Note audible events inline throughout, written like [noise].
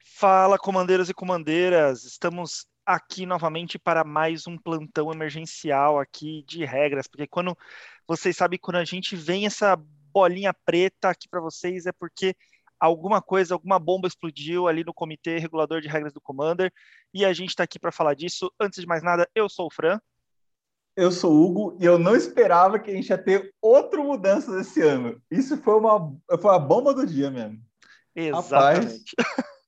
Fala, comandeiros e comandeiras! Estamos aqui novamente para mais um plantão emergencial aqui de regras, porque quando vocês sabem quando a gente vem essa bolinha preta aqui para vocês é porque alguma coisa, alguma bomba explodiu ali no comitê regulador de regras do Commander e a gente está aqui para falar disso. Antes de mais nada, eu sou o Fran. Eu sou o Hugo e eu não esperava que a gente ia ter outra mudança esse ano. Isso foi uma, foi a bomba do dia mesmo. Exatamente. [laughs]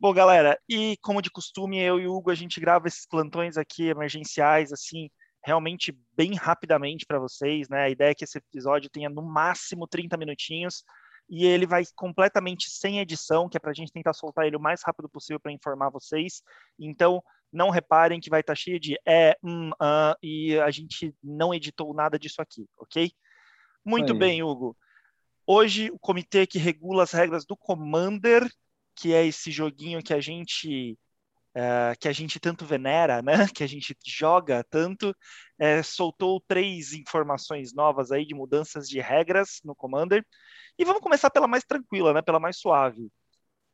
Bom, galera, e como de costume, eu e o Hugo, a gente grava esses plantões aqui emergenciais, assim, realmente bem rapidamente para vocês, né? A ideia é que esse episódio tenha no máximo 30 minutinhos e ele vai completamente sem edição, que é para a gente tentar soltar ele o mais rápido possível para informar vocês. Então, não reparem que vai estar tá cheio de é, um, uh, e a gente não editou nada disso aqui, ok? Muito Aí. bem, Hugo. Hoje, o comitê que regula as regras do Commander que é esse joguinho que a gente uh, que a gente tanto venera, né? [laughs] Que a gente joga tanto, é, soltou três informações novas aí de mudanças de regras no Commander. E vamos começar pela mais tranquila, né? Pela mais suave.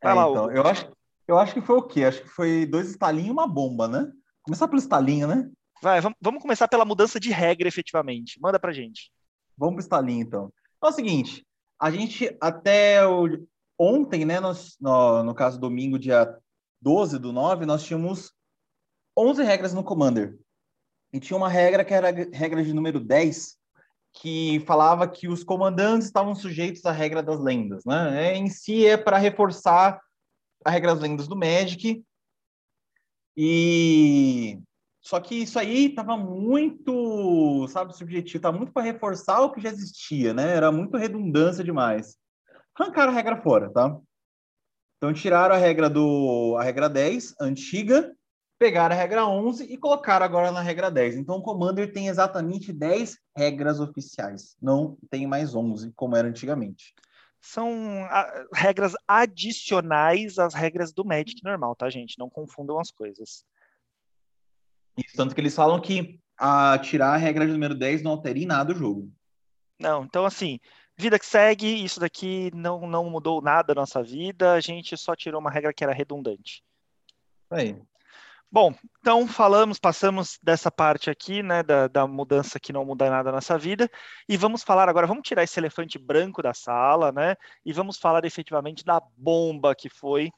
Vai é, lá, então, eu acho, eu acho que foi o quê? Acho que foi dois estalinhos e uma bomba, né? Começar pelo estalinho, né? Vai, vamos, vamos começar pela mudança de regra, efetivamente. Manda pra gente. Vamos pro estalinho, então. É o seguinte, a gente até o, ontem, né, no, no caso domingo, dia 12 do 9, nós tínhamos 11 regras no Commander. E tinha uma regra que era a regra de número 10, que falava que os comandantes estavam sujeitos à regra das lendas, né? É, em si é para reforçar a regra das lendas do Magic. E só que isso aí estava muito, sabe, subjetivo, estava muito para reforçar o que já existia, né? Era muito redundância demais arrancaram a regra fora, tá? Então tiraram a regra do a regra 10, antiga, pegaram a regra 11 e colocaram agora na regra 10. Então o Commander tem exatamente 10 regras oficiais, não tem mais 11 como era antigamente. São a, regras adicionais às regras do Magic normal, tá, gente? Não confundam as coisas. Isso, tanto que eles falam que a tirar a regra de número 10 não altera em nada o jogo. Não, então assim, Vida que segue, isso daqui não, não mudou nada na nossa vida, a gente só tirou uma regra que era redundante. Aí. Bom, então falamos, passamos dessa parte aqui, né, da, da mudança que não muda nada na nossa vida, e vamos falar agora, vamos tirar esse elefante branco da sala, né, e vamos falar efetivamente da bomba que foi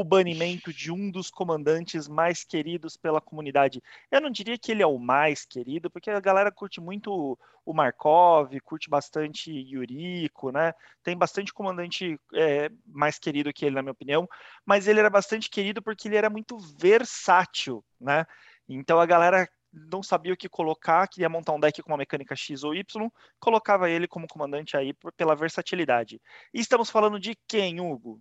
o banimento de um dos comandantes mais queridos pela comunidade. Eu não diria que ele é o mais querido, porque a galera curte muito o Markov, curte bastante Yuriko, né? Tem bastante comandante é, mais querido que ele, na minha opinião, mas ele era bastante querido porque ele era muito versátil, né? Então a galera não sabia o que colocar, queria montar um deck com uma mecânica X ou Y, colocava ele como comandante aí pela versatilidade. E estamos falando de quem, Hugo?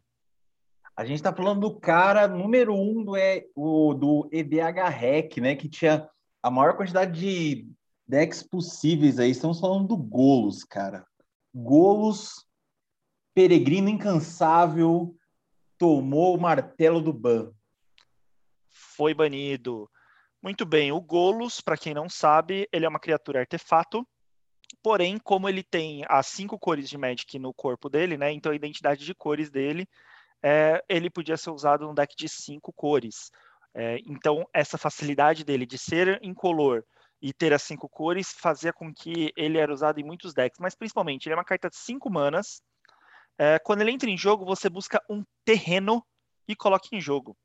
A gente está falando do cara número um do, e, o, do EDH Hack, né? Que tinha a maior quantidade de decks possíveis aí. Estamos falando do Golos, cara. Golos, peregrino incansável, tomou o martelo do ban. Foi banido. Muito bem, o Golos, para quem não sabe, ele é uma criatura artefato. Porém, como ele tem as cinco cores de Magic no corpo dele, né? Então a identidade de cores dele é, ele podia ser usado num deck de cinco cores. É, então, essa facilidade dele de ser incolor e ter as cinco cores fazia com que ele era usado em muitos decks, mas principalmente ele é uma carta de cinco manas. É, quando ele entra em jogo, você busca um terreno e coloca em jogo.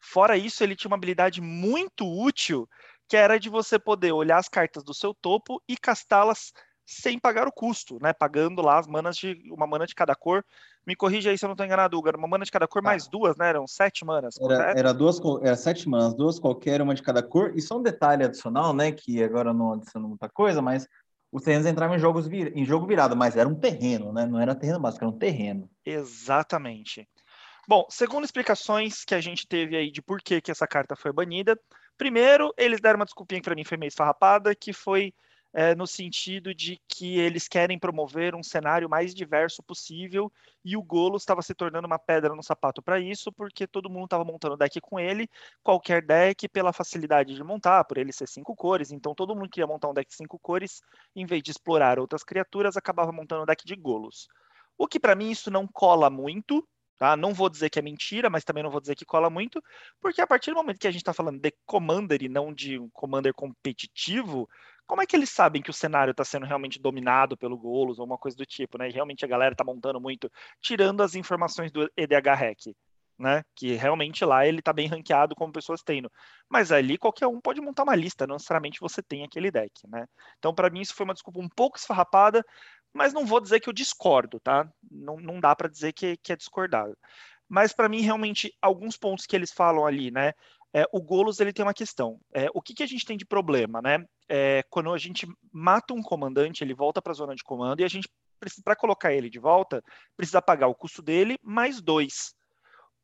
Fora isso, ele tinha uma habilidade muito útil, que era de você poder olhar as cartas do seu topo e castá-las sem pagar o custo, né? Pagando lá as manas de uma mana de cada cor. Me corrija aí se eu não estou enganado, Hugo. Era uma mana de cada cor tá. mais duas, né? Eram sete manas. Era, era, duas, era sete manas, duas qualquer, uma de cada cor. E só um detalhe adicional, né? Que agora não adiciona muita coisa, mas os terrenos entravam em, jogos vir... em jogo virado, mas era um terreno, né? Não era terreno básico, era um terreno. Exatamente. Bom, segundo explicações que a gente teve aí de por que, que essa carta foi banida, primeiro, eles deram uma desculpinha que para mim foi meio esfarrapada, que foi é, no sentido de que eles querem promover um cenário mais diverso possível e o Golos estava se tornando uma pedra no sapato para isso, porque todo mundo estava montando deck com ele, qualquer deck, pela facilidade de montar, por ele ser cinco cores, então todo mundo queria montar um deck cinco cores, em vez de explorar outras criaturas, acabava montando um deck de Golos. O que para mim isso não cola muito, Tá? Não vou dizer que é mentira, mas também não vou dizer que cola muito, porque a partir do momento que a gente está falando de Commander e não de um Commander competitivo, como é que eles sabem que o cenário está sendo realmente dominado pelo Golos ou uma coisa do tipo, né? E realmente a galera está montando muito, tirando as informações do EDH Hack, né? Que realmente lá ele está bem ranqueado como pessoas tendo. Mas ali qualquer um pode montar uma lista, não necessariamente você tem aquele deck, né? Então, para mim, isso foi uma desculpa um pouco esfarrapada, mas não vou dizer que eu discordo, tá? Não, não dá para dizer que, que é discordado. Mas para mim, realmente, alguns pontos que eles falam ali, né? É, o Golos ele tem uma questão. É, o que, que a gente tem de problema, né? É, quando a gente mata um comandante, ele volta para a zona de comando e a gente para colocar ele de volta precisa pagar o custo dele mais dois.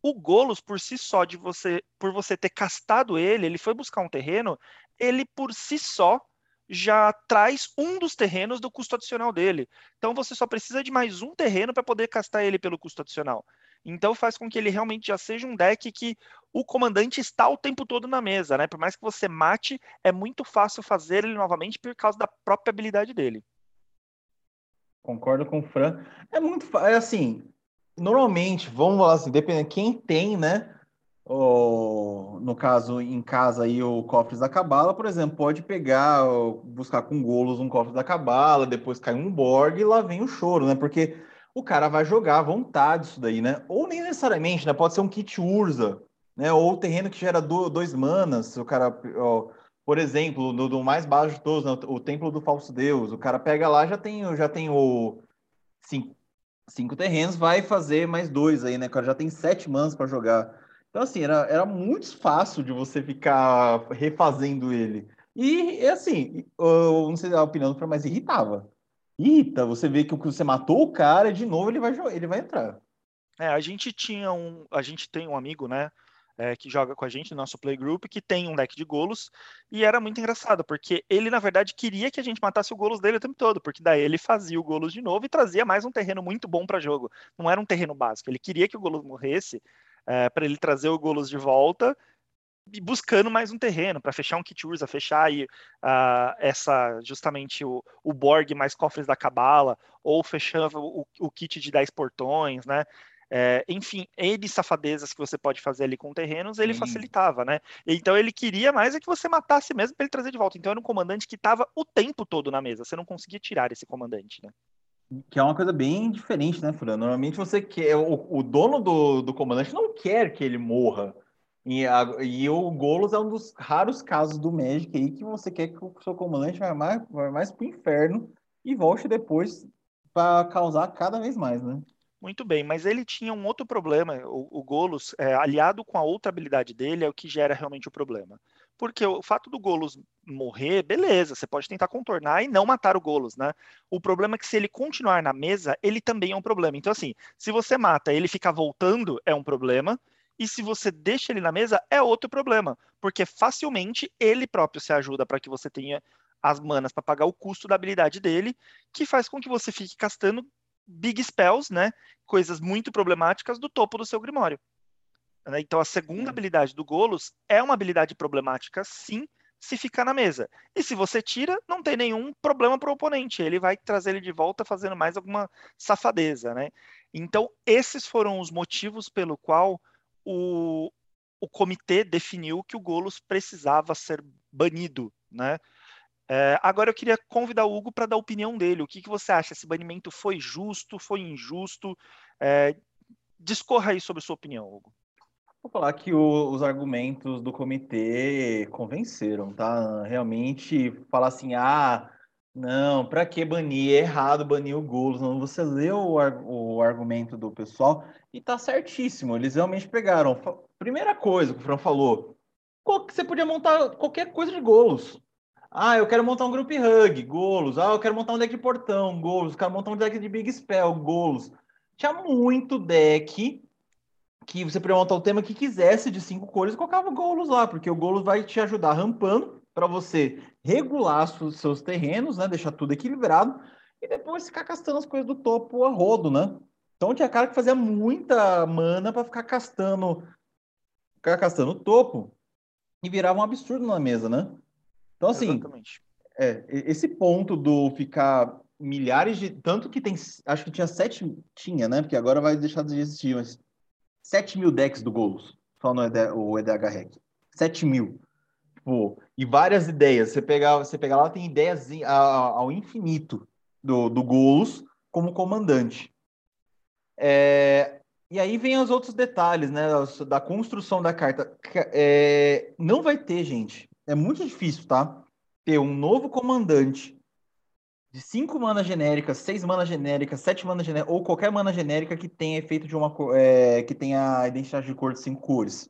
O Golos por si só de você, por você ter castado ele, ele foi buscar um terreno, ele por si só já traz um dos terrenos do custo adicional dele. Então você só precisa de mais um terreno para poder castar ele pelo custo adicional. Então faz com que ele realmente já seja um deck que o comandante está o tempo todo na mesa, né? Por mais que você mate, é muito fácil fazer ele novamente por causa da própria habilidade dele. Concordo com o Fran. É muito é assim, normalmente, vamos falar assim, dependendo quem tem, né? ou, no caso, em casa aí, o Cofres da Cabala, por exemplo, pode pegar, buscar com golos um Cofre da Cabala, depois cai um Borg e lá vem o choro, né? Porque o cara vai jogar à vontade isso daí, né? Ou nem necessariamente, né? Pode ser um kit Urza, né? Ou terreno que gera do, dois manas, o cara, ó, por exemplo, do mais baixo de todos, né? o Templo do Falso Deus, o cara pega lá, já tem, já tem o cinco, cinco terrenos, vai fazer mais dois aí, né? O cara já tem sete manas para jogar. Então, assim, era, era muito fácil de você ficar refazendo ele. E, assim, eu não sei a opinião mas irritava. Irrita, você vê que você matou o cara de novo ele vai, ele vai entrar. É, a gente tinha um. A gente tem um amigo, né? É, que joga com a gente no nosso playgroup, que tem um deck de golos, e era muito engraçado, porque ele, na verdade, queria que a gente matasse o golos dele o tempo todo, porque daí ele fazia o golos de novo e trazia mais um terreno muito bom para jogo. Não era um terreno básico, ele queria que o golos morresse, é, para ele trazer o Golos de volta buscando mais um terreno para fechar um kit Urza, fechar aí uh, essa justamente o, o Borg mais cofres da Cabala, ou fechando o, o kit de 10 portões, né? É, enfim, N safadezas que você pode fazer ali com terrenos, ele Sim. facilitava, né? Então ele queria mais é que você matasse mesmo para ele trazer de volta. Então era um comandante que estava o tempo todo na mesa. Você não conseguia tirar esse comandante, né? Que é uma coisa bem diferente, né, Fran? Normalmente você quer. O, o dono do, do comandante não quer que ele morra. E, a, e o Golos é um dos raros casos do Magic aí que você quer que o seu comandante vá mais, mais pro inferno e volte depois para causar cada vez mais, né? Muito bem, mas ele tinha um outro problema. O, o Golos, é, aliado com a outra habilidade dele, é o que gera realmente o problema. Porque o fato do Golos morrer, beleza, você pode tentar contornar e não matar o Golos, né? O problema é que se ele continuar na mesa, ele também é um problema. Então, assim, se você mata ele ficar voltando, é um problema. E se você deixa ele na mesa, é outro problema. Porque facilmente ele próprio se ajuda para que você tenha as manas para pagar o custo da habilidade dele, que faz com que você fique castando big spells, né? Coisas muito problemáticas do topo do seu grimório. Né? Então, a segunda habilidade do Golos é uma habilidade problemática, sim, se ficar na mesa. E se você tira, não tem nenhum problema para o oponente. Ele vai trazer ele de volta fazendo mais alguma safadeza, né? Então, esses foram os motivos pelo qual o, o comitê definiu que o Golos precisava ser banido, né? É, agora eu queria convidar o Hugo para dar a opinião dele. O que, que você acha? Esse banimento foi justo? Foi injusto? É, discorra aí sobre a sua opinião, Hugo. Vou falar que o, os argumentos do comitê convenceram, tá? Realmente falar assim, ah, não, para que banir? É errado banir o Golos. Não, você leu o, o argumento do pessoal e tá certíssimo. Eles realmente pegaram. Primeira coisa que o Fran falou, você podia montar qualquer coisa de Golos. Ah, eu quero montar um group hug, Golos. Ah, eu quero montar um deck de portão, Golos. Quero montar um deck de Big Spell, Golos. Tinha muito deck que você podia montar o tema que quisesse de cinco cores e colocava Golos lá, porque o Golos vai te ajudar rampando para você regular os seus terrenos, né? Deixar tudo equilibrado e depois ficar castando as coisas do topo a rodo, né? Então tinha cara que fazia muita mana para ficar castando, ficar castando o topo e virava um absurdo na mesa, né? Então assim, Exatamente. é, esse ponto do ficar milhares de tanto que tem, acho que tinha sete, tinha, né? Porque agora vai deixar de existir, mas 7 mil decks do Golos, só no ED, o EDH Hack. 7 mil. Tipo, e várias ideias. Você pegar, você pegar lá, tem ideias ao infinito do, do Golos como comandante. É, e aí vem os outros detalhes, né? Da construção da carta. É, não vai ter, gente. É muito difícil, tá? Ter um novo comandante de 5 mana genéricas, 6 mana genéricas, 7 mana genéricas, ou qualquer mana genérica que tenha efeito de uma é, que tenha identidade de cor de 5 cores.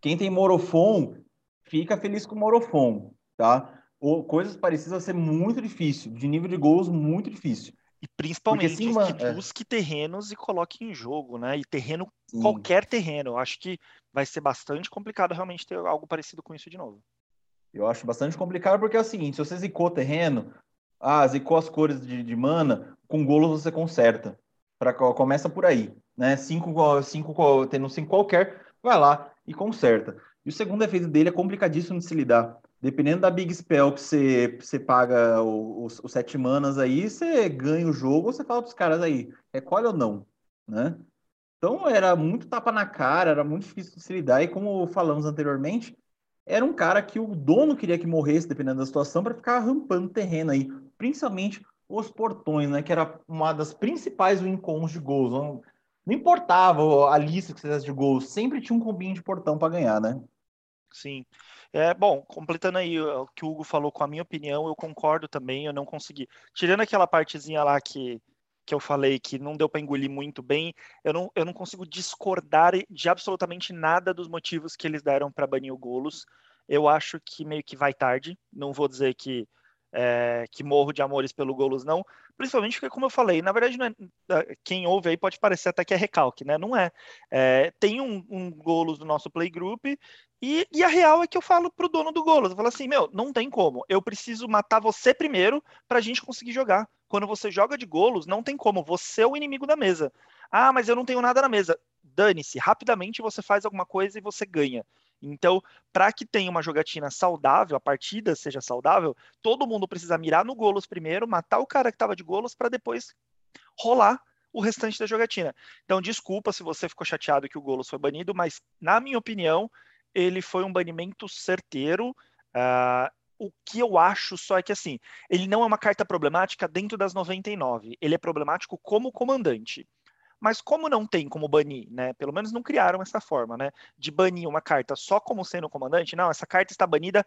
Quem tem Morofon, fica feliz com Morofon, tá? Ou coisas parecidas vai ser muito difícil, de nível de gols muito difícil. E principalmente sim, que é. busque terrenos e coloque em jogo, né? E terreno, sim. qualquer terreno. Eu acho que vai ser bastante complicado realmente ter algo parecido com isso de novo. Eu acho bastante complicado porque é o seguinte: se você zicou terreno, ah, zicou as cores de, de mana, com golos você conserta. Pra, começa por aí, né? Cinco, cinco, tendo cinco qualquer, vai lá e conserta. E o segundo efeito dele é complicadíssimo de se lidar. Dependendo da Big Spell que você, você paga os, os sete manas aí, você ganha o jogo, você fala para os caras aí, recolhe ou não, né? Então era muito tapa na cara, era muito difícil de se lidar, e como falamos anteriormente, era um cara que o dono queria que morresse, dependendo da situação, para ficar rampando terreno aí, principalmente os portões, né? Que era uma das principais wincons de gols. Não, não importava a lista que você fizesse de gols, sempre tinha um combinho de portão para ganhar, né? Sim. É, bom, completando aí o que o Hugo falou com a minha opinião, eu concordo também, eu não consegui. Tirando aquela partezinha lá que, que eu falei que não deu para engolir muito bem, eu não, eu não consigo discordar de absolutamente nada dos motivos que eles deram para banir o Golos. Eu acho que meio que vai tarde, não vou dizer que é, que morro de amores pelo Golos, não. Principalmente porque, como eu falei, na verdade, é, é, quem ouve aí pode parecer até que é recalque, né? Não é. é tem um, um Golos do nosso playgroup e, e, a real é que eu falo pro dono do Golos, eu falo assim, meu, não tem como. Eu preciso matar você primeiro pra gente conseguir jogar. Quando você joga de Golos, não tem como. Você é o inimigo da mesa. Ah, mas eu não tenho nada na mesa. Dane-se, rapidamente você faz alguma coisa e você ganha. Então, para que tenha uma jogatina saudável, a partida seja saudável, todo mundo precisa mirar no Golos primeiro, matar o cara que estava de Golos para depois rolar o restante da jogatina. Então, desculpa se você ficou chateado que o Golos foi banido, mas na minha opinião, ele foi um banimento certeiro. Uh, o que eu acho só é que assim, ele não é uma carta problemática dentro das 99. Ele é problemático como comandante. Mas como não tem como banir, né? Pelo menos não criaram essa forma, né? De banir uma carta só como sendo comandante. Não, essa carta está banida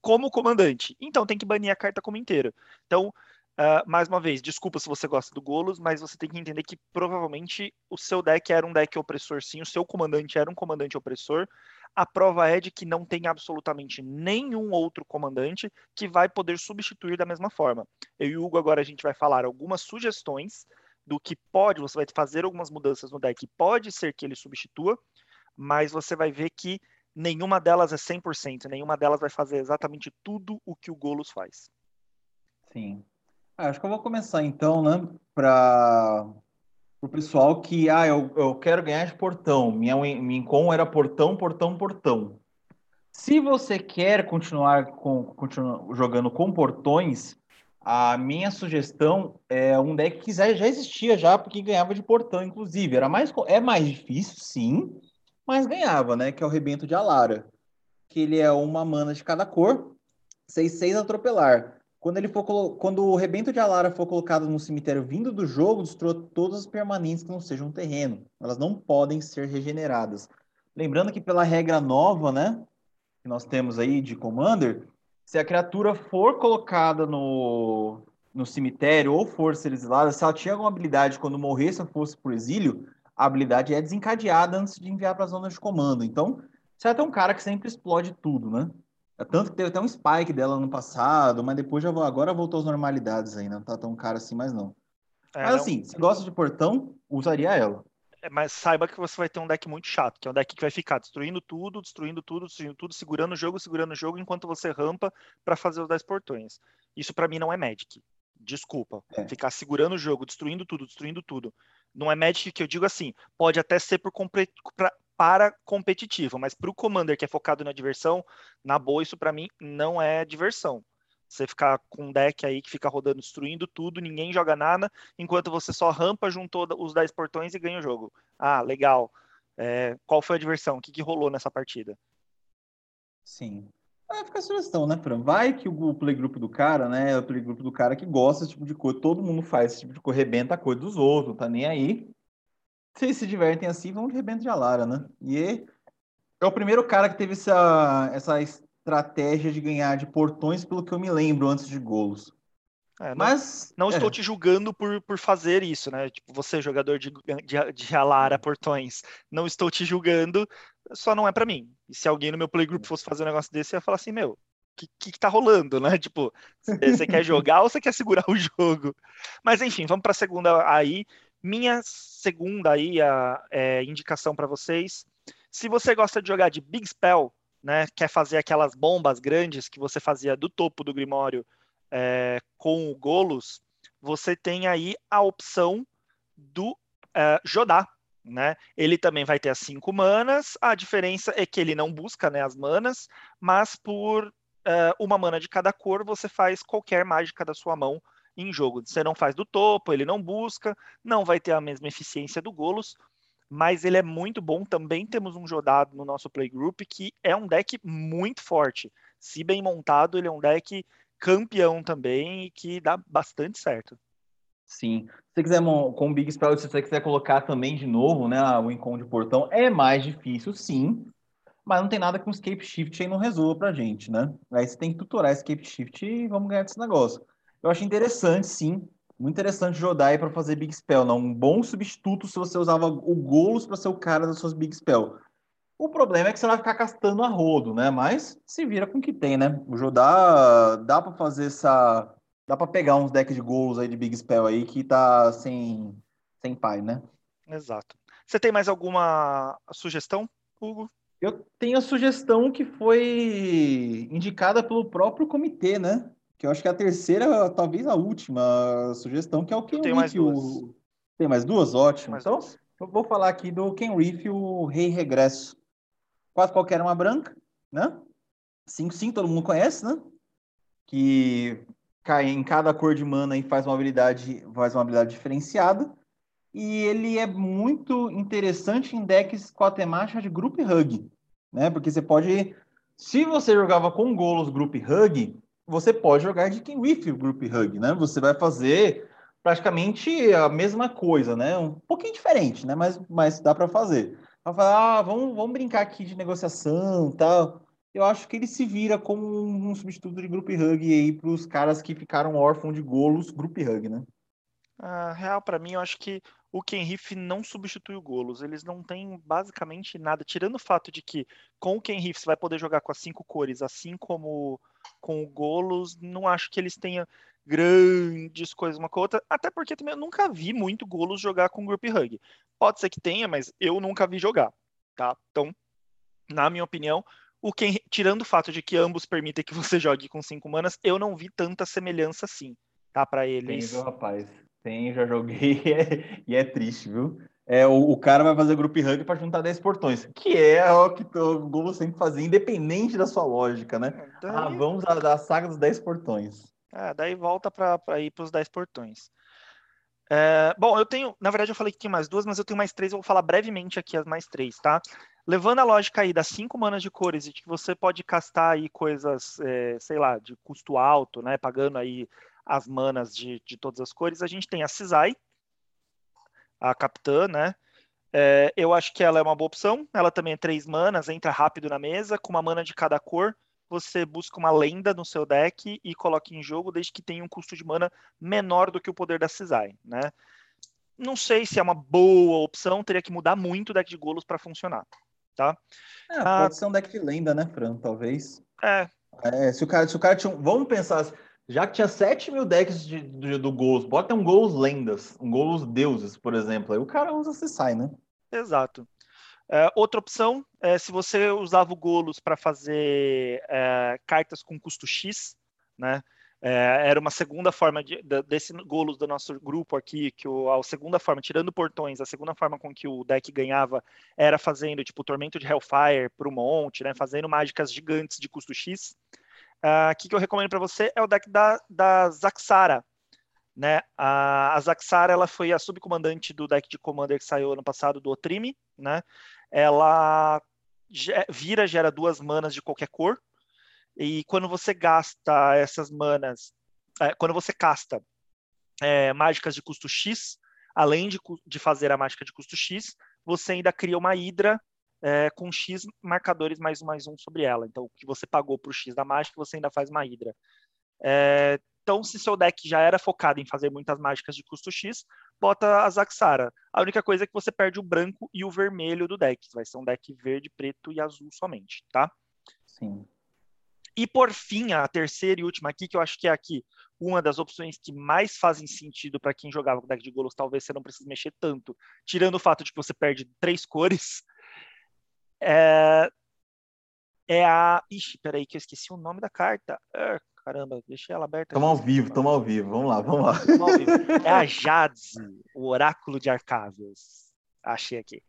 como comandante. Então tem que banir a carta como inteira. Então, uh, mais uma vez, desculpa se você gosta do Golos, mas você tem que entender que provavelmente o seu deck era um deck opressor, sim. O seu comandante era um comandante opressor. A prova é de que não tem absolutamente nenhum outro comandante que vai poder substituir da mesma forma. Eu e o Hugo agora a gente vai falar algumas sugestões do que pode, você vai fazer algumas mudanças no deck, pode ser que ele substitua, mas você vai ver que nenhuma delas é 100%, nenhuma delas vai fazer exatamente tudo o que o Golos faz. Sim. Ah, acho que eu vou começar então, né, para o pessoal que, ah, eu, eu quero ganhar de portão, minha, minha incom era portão, portão, portão. Se você quer continuar, com, continuar jogando com portões, a minha sugestão é um deck que já existia já, porque ganhava de portão, inclusive. Era mais, é mais difícil, sim, mas ganhava, né? Que é o Rebento de Alara. Que ele é uma mana de cada cor, 6-6 atropelar. Quando, ele for, quando o Rebento de Alara for colocado no cemitério vindo do jogo, destrua todas as permanentes que não sejam terreno. Elas não podem ser regeneradas. Lembrando que pela regra nova, né? Que nós temos aí de Commander, se a criatura for colocada no, no cemitério ou for ser exilada, se ela tinha alguma habilidade quando morresse ou fosse por exílio, a habilidade é desencadeada antes de enviar para a zona de comando. Então, você é um cara que sempre explode tudo, né? É tanto que teve até um spike dela no passado, mas depois já agora voltou às normalidades ainda. Não tá tão cara assim mais não. É, mas não... assim, se gosta de portão, usaria ela. É, mas saiba que você vai ter um deck muito chato, que é um deck que vai ficar destruindo tudo, destruindo tudo, destruindo tudo, segurando o jogo, segurando o jogo, enquanto você rampa para fazer os 10 portões. Isso para mim não é Magic. Desculpa. É. Ficar segurando o jogo, destruindo tudo, destruindo tudo. Não é Magic que eu digo assim. Pode até ser por pra, para competitivo, mas para o Commander que é focado na diversão, na boa, isso para mim não é diversão. Você ficar com um deck aí que fica rodando, destruindo tudo, ninguém joga nada, enquanto você só rampa, juntou os 10 portões e ganha o jogo. Ah, legal. É, qual foi a diversão? O que, que rolou nessa partida? Sim. Vai ficar a sugestão, né, Fran? Vai que o playgroup do cara, né, é o playgroup do cara que gosta desse tipo de coisa, todo mundo faz esse tipo de coisa, rebenta a coisa dos outros, tá nem aí. Se eles se divertem assim, vão de rebento de Alara, né? E é o primeiro cara que teve essa, essa estratégia de ganhar de portões, pelo que eu me lembro, antes de gols. É, não, Mas não estou é. te julgando por, por fazer isso, né? Tipo, você, jogador de, de, de Alara portões, não estou te julgando, só não é para mim. E se alguém no meu playgroup fosse fazer um negócio desse, eu ia falar assim, meu, o que, que, que tá rolando, né? [laughs] Tipo, você quer jogar ou você quer segurar o jogo? Mas enfim, vamos para a segunda aí. Minha segunda aí, a é, indicação para vocês. Se você gosta de jogar de Big Spell, né, quer fazer aquelas bombas grandes que você fazia do topo do Grimório é, com o Golos, você tem aí a opção do é, Jodá. Né? Ele também vai ter as cinco manas, a diferença é que ele não busca né, as manas, mas por é, uma mana de cada cor você faz qualquer mágica da sua mão em jogo. Você não faz do topo, ele não busca, não vai ter a mesma eficiência do Golos, mas ele é muito bom. Também temos um Jodado no nosso playgroup que é um deck muito forte. Se bem montado, ele é um deck campeão também e que dá bastante certo. Sim. Se você quiser, com o Big Spell, se você quiser colocar também de novo, né, o Incon de portão, é mais difícil, sim. Mas não tem nada que um Escape Shift aí não resolva pra gente, né? Aí você tem que tutorar Escape Shift e vamos ganhar desse negócio. Eu acho interessante, sim. Muito interessante Jodai para fazer Big Spell, não? Um bom substituto se você usava o Golos para ser o cara das suas Big Spell. O problema é que você vai ficar castando a rodo, né? Mas se vira com o que tem, né? O Jodá dá para fazer essa. Dá para pegar uns decks de gols aí de Big Spell aí que tá sem, sem pai, né? Exato. Você tem mais alguma sugestão, Hugo? Eu tenho a sugestão que foi indicada pelo próprio comitê, né? Que eu acho que é a terceira, talvez a última sugestão, que é o Ken Tem mais duas. O... Tem mais duas? Ótimo. Mais então, duas. eu vou falar aqui do Ken Reef, o Rei Regresso. Quase qualquer uma branca, né? 5 sim, todo mundo conhece, né? Que cai em cada cor de mana e faz uma habilidade, faz uma habilidade diferenciada. E ele é muito interessante em decks com a temática de Group Hug, né? Porque você pode, se você jogava com Golos Group Hug, você pode jogar de King with Group Hug, né? Você vai fazer praticamente a mesma coisa, né? Um pouquinho diferente, né? Mas, mas dá para fazer. Vai falar, ah, vamos, vamos brincar aqui de negociação tal. Eu acho que ele se vira como um substituto de Group Hug aí para os caras que ficaram órfãos de golos Group Hug, né? Ah, real, para mim, eu acho que o Ken Riff não substitui o Golos. Eles não têm basicamente nada, tirando o fato de que com o Ken Riff você vai poder jogar com as cinco cores, assim como com o Golos, não acho que eles tenham grandes coisas uma com a outra, até porque também eu nunca vi muito Golos jogar com Group Hug. Pode ser que tenha, mas eu nunca vi jogar, tá? Então, na minha opinião, o Ken, tirando o fato de que ambos permitem que você [laughs] jogue com cinco manas, eu não vi tanta semelhança assim, tá? Para eles. Tem, viu, rapaz? Tem, já joguei e [laughs] é, e é triste, viu? É, o, o, cara vai fazer group hug para juntar 10 portões, que é o que o Google sempre fazia, independente da sua lógica, né? É, daí... Ah, vamos à, saga dos 10 portões. É, daí volta para ir para os 10 portões. É, bom, eu tenho, na verdade eu falei que tinha mais duas, mas eu tenho mais três, eu vou falar brevemente aqui as mais três, tá? Levando a lógica aí das cinco manas de cores e de que você pode castar aí coisas, é, sei lá, de custo alto, né? Pagando aí as manas de, de todas as cores, a gente tem a Cisai, a capitã, né? É, eu acho que ela é uma boa opção. Ela também é três manas, entra rápido na mesa, com uma mana de cada cor. Você busca uma lenda no seu deck e coloca em jogo, desde que tenha um custo de mana menor do que o poder da Cisai, né? Não sei se é uma boa opção, teria que mudar muito o deck de Golos para funcionar, tá? É, ah, pode ser um deck de lenda, né, Fran? Talvez. É. é se o cara, se o cara tinha, vamos pensar, já que tinha 7 mil decks de, de, do Gols, bota um Gols lendas, um Gols deuses, por exemplo. Aí o cara usa se sai, né? Exato. É, outra opção é se você usava o Golos para fazer é, cartas com custo X, né? É, era uma segunda forma de, de, desse Golos do nosso grupo aqui, que o, a segunda forma, tirando portões, a segunda forma com que o deck ganhava era fazendo tipo Tormento de Hellfire para o monte, né? Fazendo mágicas gigantes de custo X. Uh, que, que eu recomendo para você é o deck da, da Zaxara, né? A, a Zaxara ela foi a subcomandante do deck de Commander que saiu ano passado do Otrime, né? Ela vira, gera duas manas de qualquer cor, e quando você gasta essas manas, é, quando você casta é, mágicas de custo X, além de, de, fazer a mágica de custo X, você ainda cria uma Hidra é, com X marcadores mais um mais um sobre ela. Então, o que você pagou para o X da mágica, você ainda faz uma Hidra. É, então, se seu deck já era focado em fazer muitas mágicas de custo X, bota a Zaxara. A única coisa é que você perde o branco e o vermelho do deck. Vai ser um deck verde, preto e azul somente, tá? Sim. E por fim, a terceira e última aqui, que eu acho que é aqui uma das opções que mais fazem sentido para quem jogava com deck de Golos, talvez você não precise mexer tanto, tirando o fato de que você perde três [laughs] cores, é, é a. Ixi, peraí, que eu esqueci o nome da carta. Ah, Caramba, deixei ela aberta. Toma ao vivo, toma ao vivo. Vamos lá, vamos lá. É a Jadze, o oráculo de Arcavios. Achei aqui.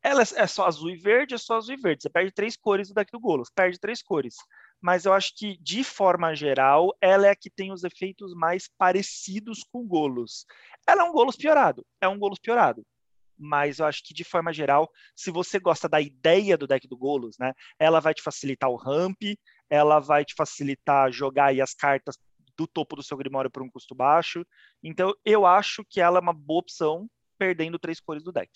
Ela é só azul e verde, é só azul e verde. Você perde três cores do deck do Golos, perde três cores. Mas eu acho que, de forma geral, ela é a que tem os efeitos mais parecidos com Golos. Ela é um Golos piorado, é um Golos piorado mas eu acho que de forma geral, se você gosta da ideia do deck do Golos, né, ela vai te facilitar o ramp, ela vai te facilitar jogar aí as cartas do topo do seu Grimório por um custo baixo. Então, eu acho que ela é uma boa opção, perdendo três cores do deck.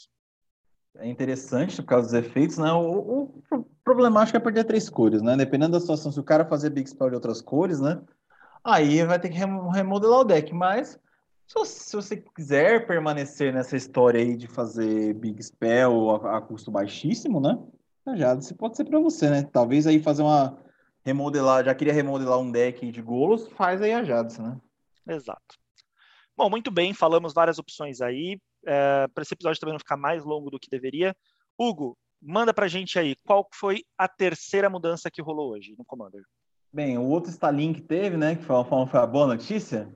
É interessante por causa dos efeitos, né? O, o problemático é perder três cores, né? Dependendo da situação, se o cara fazer Big Spell de outras cores, né? Aí vai ter que remodelar o deck, mas se você quiser permanecer nessa história aí de fazer Big Spell a, a custo baixíssimo, né? Já pode ser para você, né? Talvez aí fazer uma remodelar, já queria remodelar um deck de golos, faz aí a Jades, né? Exato. Bom, muito bem, falamos várias opções aí. É, para esse episódio também não ficar mais longo do que deveria. Hugo, manda pra gente aí, qual foi a terceira mudança que rolou hoje no Commander? Bem, o outro Stalin que teve, né, que foi, foi a boa notícia,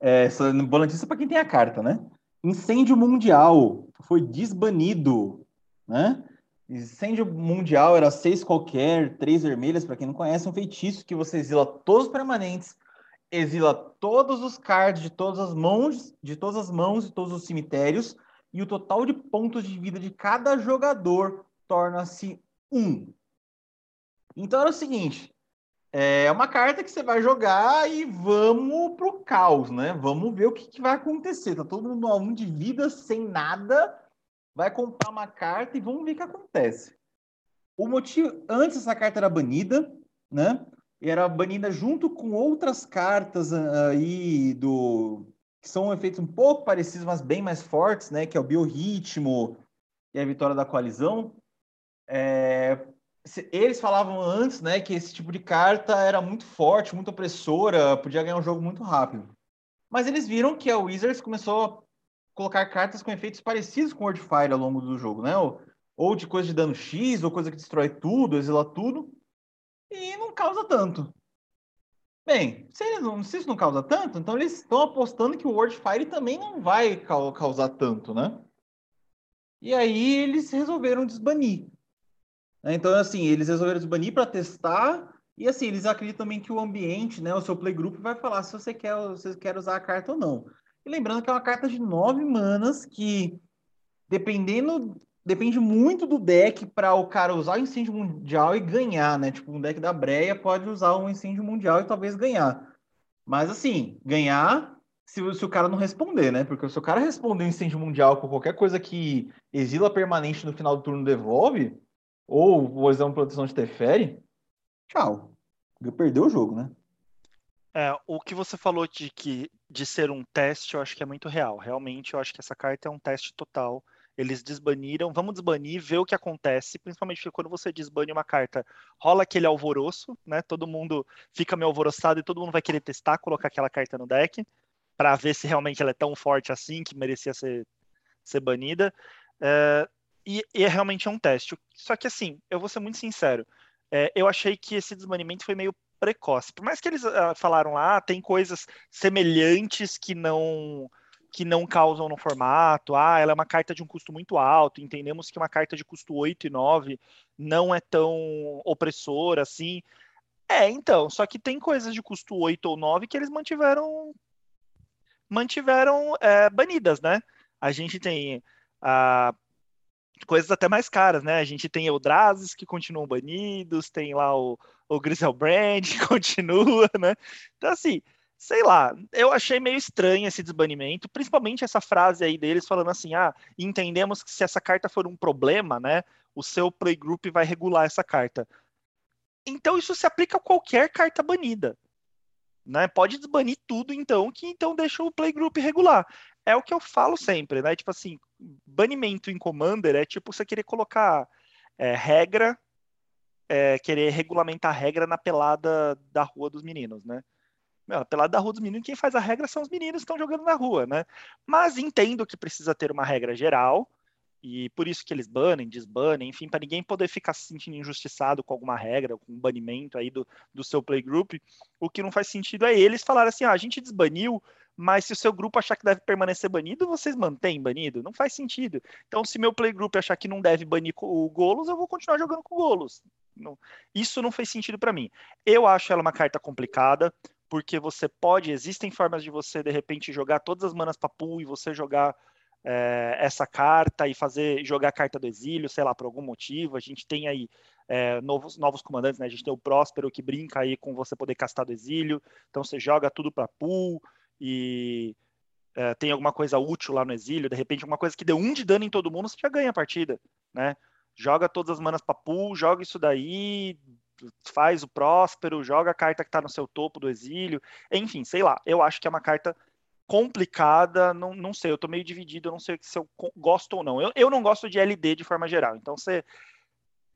é, boa notícia para quem tem a carta, né? Incêndio mundial foi desbanido, né? Incêndio mundial era seis qualquer, três vermelhas, para quem não conhece, um feitiço que você exila todos os permanentes, exila todos os cards de todas as mãos, de todas as mãos e todos os cemitérios, e o total de pontos de vida de cada jogador torna-se um. Então era o seguinte: é uma carta que você vai jogar e vamos pro caos, né? Vamos ver o que, que vai acontecer. Tá todo mundo a um de vida, sem nada, vai comprar uma carta e vamos ver o que acontece. O motivo, antes essa carta era banida, né? Era banida junto com outras cartas ah, aí do que são efeitos um pouco parecidos, mas bem mais fortes, né? Que é o biorritmo e a vitória da coalizão. É, eles falavam antes, né, que esse tipo de carta era muito forte, muito opressora, podia ganhar um jogo muito rápido. Mas eles viram que a Wizards começou a colocar cartas com efeitos parecidos com Word Fire ao longo do jogo, né? Ou, ou de coisa de dano X, ou coisa que destrói tudo, exila tudo, e não causa tanto. Bem, se, não, se isso não causa tanto, então eles estão apostando que o Word Fire também não vai causar tanto, né? E aí eles resolveram desbanir. Né? Então, assim, eles resolveram desbanir para testar. E assim, eles acreditam também que o ambiente, né, o seu playgroup vai falar se você quer, se quer usar a carta ou não. E lembrando que é uma carta de nove manas que, dependendo, depende muito do deck para o cara usar o incêndio mundial e ganhar, né? Tipo, um deck da Breia pode usar um incêndio mundial e talvez ganhar. Mas assim, ganhar se, se, o cara não responder, né? Porque se o cara responder um incêndio mundial com qualquer coisa que exila permanente no final do turno devolve, ou vou usar uma proteção de Teferi, tchau. Perdeu o jogo, né? É, o que você falou de que de ser um teste, eu acho que é muito real. Realmente, eu acho que essa carta é um teste total. Eles desbaniram, vamos desbanir, ver o que acontece, principalmente porque quando você desbane uma carta, rola aquele alvoroço, né? Todo mundo fica meio alvoroçado e todo mundo vai querer testar, colocar aquela carta no deck, para ver se realmente ela é tão forte assim que merecia ser, ser banida. É, e, e é realmente é um teste. Só que assim, eu vou ser muito sincero, é, eu achei que esse desbanimento foi meio precoce. Por mais que eles uh, falaram lá, ah, tem coisas semelhantes que não que não causam no formato. Ah, ela é uma carta de um custo muito alto. Entendemos que uma carta de custo 8 e 9 não é tão opressora assim. É, então, só que tem coisas de custo 8 ou 9 que eles mantiveram mantiveram é, banidas, né? A gente tem a coisas até mais caras, né? A gente tem Eldrazi que continuam banidos, tem lá o, o Griselbrand [laughs] que continua, né? Então, assim, sei lá, eu achei meio estranho esse desbanimento, principalmente essa frase aí deles falando assim, ah, entendemos que se essa carta for um problema, né, o seu playgroup vai regular essa carta. Então isso se aplica a qualquer carta banida. Né? Pode desbanir tudo, então, que então deixa o playgroup regular. É o que eu falo sempre, né? Tipo assim, banimento em Commander é tipo você querer colocar é, regra, é, querer regulamentar regra na pelada da rua dos meninos, né? Meu, a pelada da rua dos meninos, quem faz a regra são os meninos que estão jogando na rua, né? Mas entendo que precisa ter uma regra geral, e por isso que eles banem, desbanem, enfim, para ninguém poder ficar se sentindo injustiçado com alguma regra, com um banimento aí do, do seu playgroup. O que não faz sentido é eles falarem assim: ah, a gente desbaniu, mas se o seu grupo achar que deve permanecer banido, vocês mantêm banido? Não faz sentido. Então, se meu playgroup achar que não deve banir o Golos, eu vou continuar jogando com o Golos. Não, isso não fez sentido para mim. Eu acho ela uma carta complicada, porque você pode, existem formas de você, de repente, jogar todas as manas para pool e você jogar é, essa carta e fazer jogar a carta do exílio, sei lá, por algum motivo. A gente tem aí é, novos, novos comandantes, né? A gente tem o Próspero que brinca aí com você poder castar do exílio. Então você joga tudo para pool e é, tem alguma coisa útil lá no exílio, de repente alguma coisa que deu um de dano em todo mundo, você já ganha a partida, né? Joga todas as manas para pool, joga isso daí, faz o próspero, joga a carta que está no seu topo do exílio, enfim, sei lá. Eu acho que é uma carta complicada, não, não sei, eu tô meio dividido, não sei se eu gosto ou não. Eu, eu não gosto de LD de forma geral, então você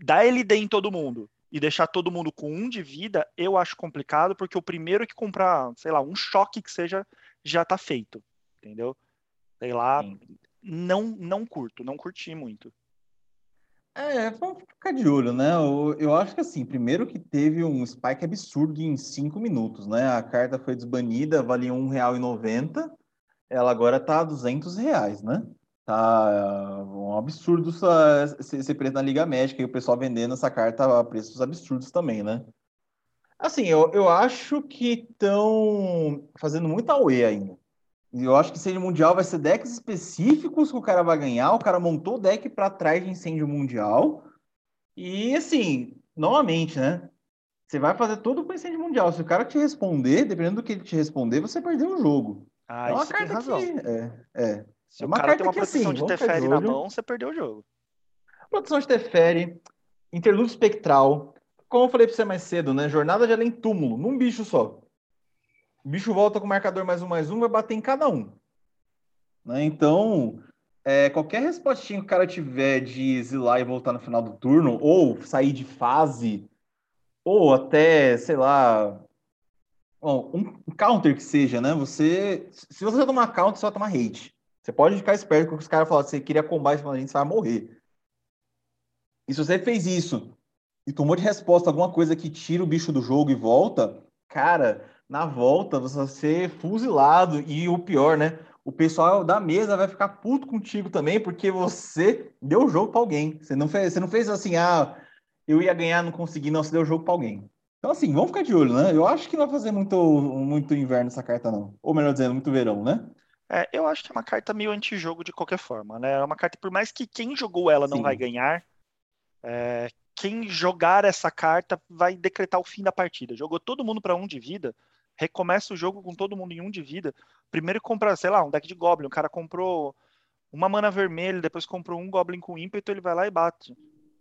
dá LD em todo mundo e deixar todo mundo com um de vida, eu acho complicado, porque o primeiro que comprar, sei lá, um choque que seja, já tá feito, entendeu? Sei lá, Sim. não não curto, não curti muito. É, vamos ficar de olho, né? Eu, eu, acho que assim, primeiro que teve um spike absurdo em cinco minutos, né? A carta foi desbanida, valia R$1,90, ela agora tá a 200 reais, né? Tá um absurdo esse preço na Liga Médica e o pessoal vendendo essa carta a preços absurdos também, né? Assim, eu, eu acho que estão fazendo muita UE ainda. Eu acho que incêndio mundial vai ser decks específicos que o cara vai ganhar. O cara montou o deck para trás de incêndio mundial. E assim, novamente, né? Você vai fazer tudo com incêndio mundial. Se o cara te responder, dependendo do que ele te responder, você perdeu o jogo. Ah, é uma carta que. É, é. Se é uma o cara tem uma proteção assim, de Teferi na mão, você perdeu o jogo. Proteção de Teferi, interlúdio espectral. Como eu falei pra você mais cedo, né? Jornada de além túmulo, num bicho só. O bicho volta com o marcador mais um, mais um, vai bater em cada um. Né? Então, é, qualquer respostinha que o cara tiver de exilar e voltar no final do turno, ou sair de fase, ou até, sei lá, bom, um counter que seja, né? Você, se você tomar counter, você vai tomar hate. Você pode ficar esperto com os caras falam você queria combate a gente, vai morrer. E se você fez isso e tomou de resposta alguma coisa que tira o bicho do jogo e volta, cara, na volta você vai ser fuzilado e o pior, né? O pessoal da mesa vai ficar puto contigo também porque você deu o jogo para alguém. Você não fez, você não fez assim, ah, eu ia ganhar, não consegui, não, você deu o jogo para alguém. Então assim, vamos ficar de olho, né? Eu acho que não vai fazer muito muito inverno essa carta não. Ou melhor dizendo, muito verão, né? É, eu acho que é uma carta meio antijogo de qualquer forma, né? É uma carta, por mais que quem jogou ela não Sim. vai ganhar, é, quem jogar essa carta vai decretar o fim da partida. Jogou todo mundo para um de vida, recomeça o jogo com todo mundo em um de vida. Primeiro compra, sei lá, um deck de Goblin. O cara comprou uma mana vermelha, depois comprou um Goblin com ímpeto, ele vai lá e bate.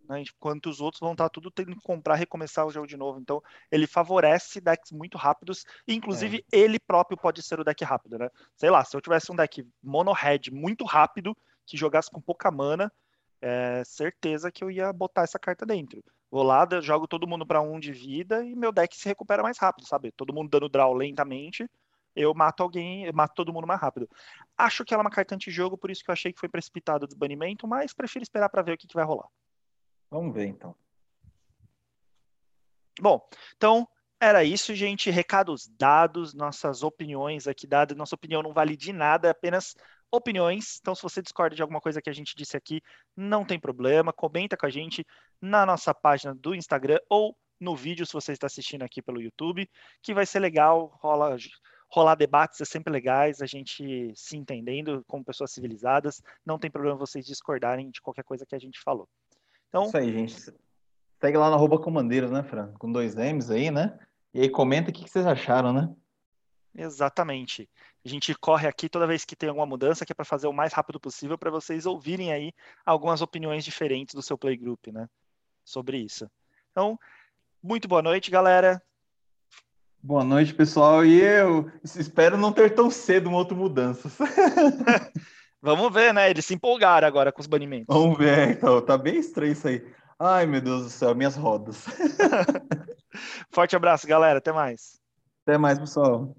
Né? Enquanto os outros vão estar tá tudo tendo que comprar, recomeçar o jogo de novo. Então, ele favorece decks muito rápidos. Inclusive, é. ele próprio pode ser o deck rápido, né? Sei lá, se eu tivesse um deck mono red muito rápido, que jogasse com pouca mana, é certeza que eu ia botar essa carta dentro. Vou lá, jogo todo mundo para um de vida e meu deck se recupera mais rápido, sabe? Todo mundo dando draw lentamente, eu mato alguém, eu mato todo mundo mais rápido. Acho que ela é uma carta anti-jogo, por isso que eu achei que foi precipitado o desbanimento, mas prefiro esperar para ver o que, que vai rolar. Vamos ver então. Bom, então era isso, gente. Recados dados, nossas opiniões aqui dadas. Nossa opinião não vale de nada, é apenas opiniões. Então, se você discorda de alguma coisa que a gente disse aqui, não tem problema. Comenta com a gente na nossa página do Instagram ou no vídeo, se você está assistindo aqui pelo YouTube, que vai ser legal. Rola, rolar debates é sempre legais, a gente se entendendo como pessoas civilizadas. Não tem problema vocês discordarem de qualquer coisa que a gente falou. Então, Isso aí, gente. Segue lá no arroba comandeiros, né, Fran? Com dois M's aí, né? E aí comenta o que vocês acharam, né? Exatamente. A gente corre aqui toda vez que tem alguma mudança, que é para fazer o mais rápido possível para vocês ouvirem aí algumas opiniões diferentes do seu playgroup, né? Sobre isso. Então, muito boa noite, galera. Boa noite, pessoal. E eu espero não ter tão cedo uma outra mudança. [laughs] Vamos ver, né? Eles se empolgaram agora com os banimentos. Vamos ver, então. Tá bem estranho isso aí. Ai, meu Deus do céu, minhas rodas. [laughs] Forte abraço, galera. Até mais. Até mais, pessoal.